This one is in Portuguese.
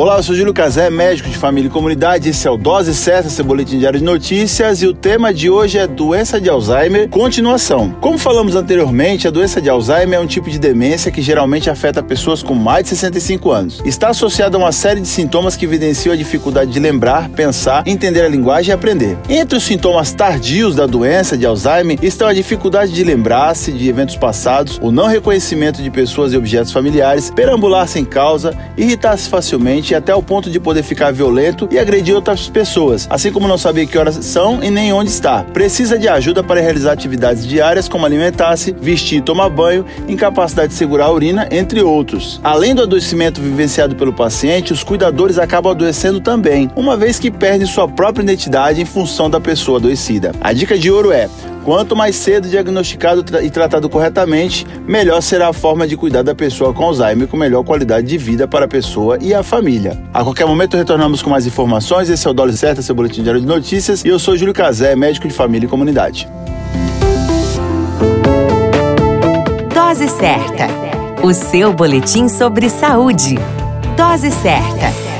Olá, eu sou Júlio Cazé, médico de família e comunidade. Esse é o Dose Certa, seu boletim diário de notícias. E o tema de hoje é doença de Alzheimer, continuação. Como falamos anteriormente, a doença de Alzheimer é um tipo de demência que geralmente afeta pessoas com mais de 65 anos. Está associada a uma série de sintomas que evidenciam a dificuldade de lembrar, pensar, entender a linguagem e aprender. Entre os sintomas tardios da doença de Alzheimer estão a dificuldade de lembrar-se de eventos passados, o não reconhecimento de pessoas e objetos familiares, perambular sem causa, irritar-se facilmente e até o ponto de poder ficar violento e agredir outras pessoas, assim como não saber que horas são e nem onde está. Precisa de ajuda para realizar atividades diárias como alimentar-se, vestir e tomar banho, incapacidade de segurar a urina, entre outros. Além do adoecimento vivenciado pelo paciente, os cuidadores acabam adoecendo também, uma vez que perdem sua própria identidade em função da pessoa adoecida. A dica de ouro é Quanto mais cedo diagnosticado e tratado corretamente, melhor será a forma de cuidar da pessoa com Alzheimer com melhor qualidade de vida para a pessoa e a família. A qualquer momento retornamos com mais informações. Esse é o Dose Certa, seu boletim diário de notícias. E eu sou Júlio Cazé, médico de família e comunidade. Dose Certa, o seu boletim sobre saúde. Dose Certa.